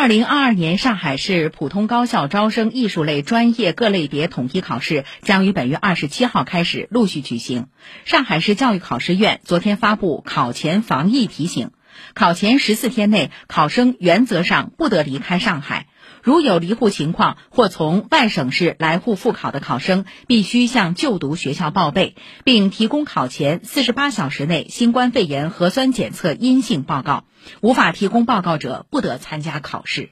二零二二年上海市普通高校招生艺术类专业各类别统一考试将于本月二十七号开始陆续举行。上海市教育考试院昨天发布考前防疫提醒：考前十四天内，考生原则上不得离开上海。如有离沪情况或从外省市来沪复考的考生，必须向就读学校报备，并提供考前四十八小时内新冠肺炎核酸检测阴性报告。无法提供报告者，不得参加考试。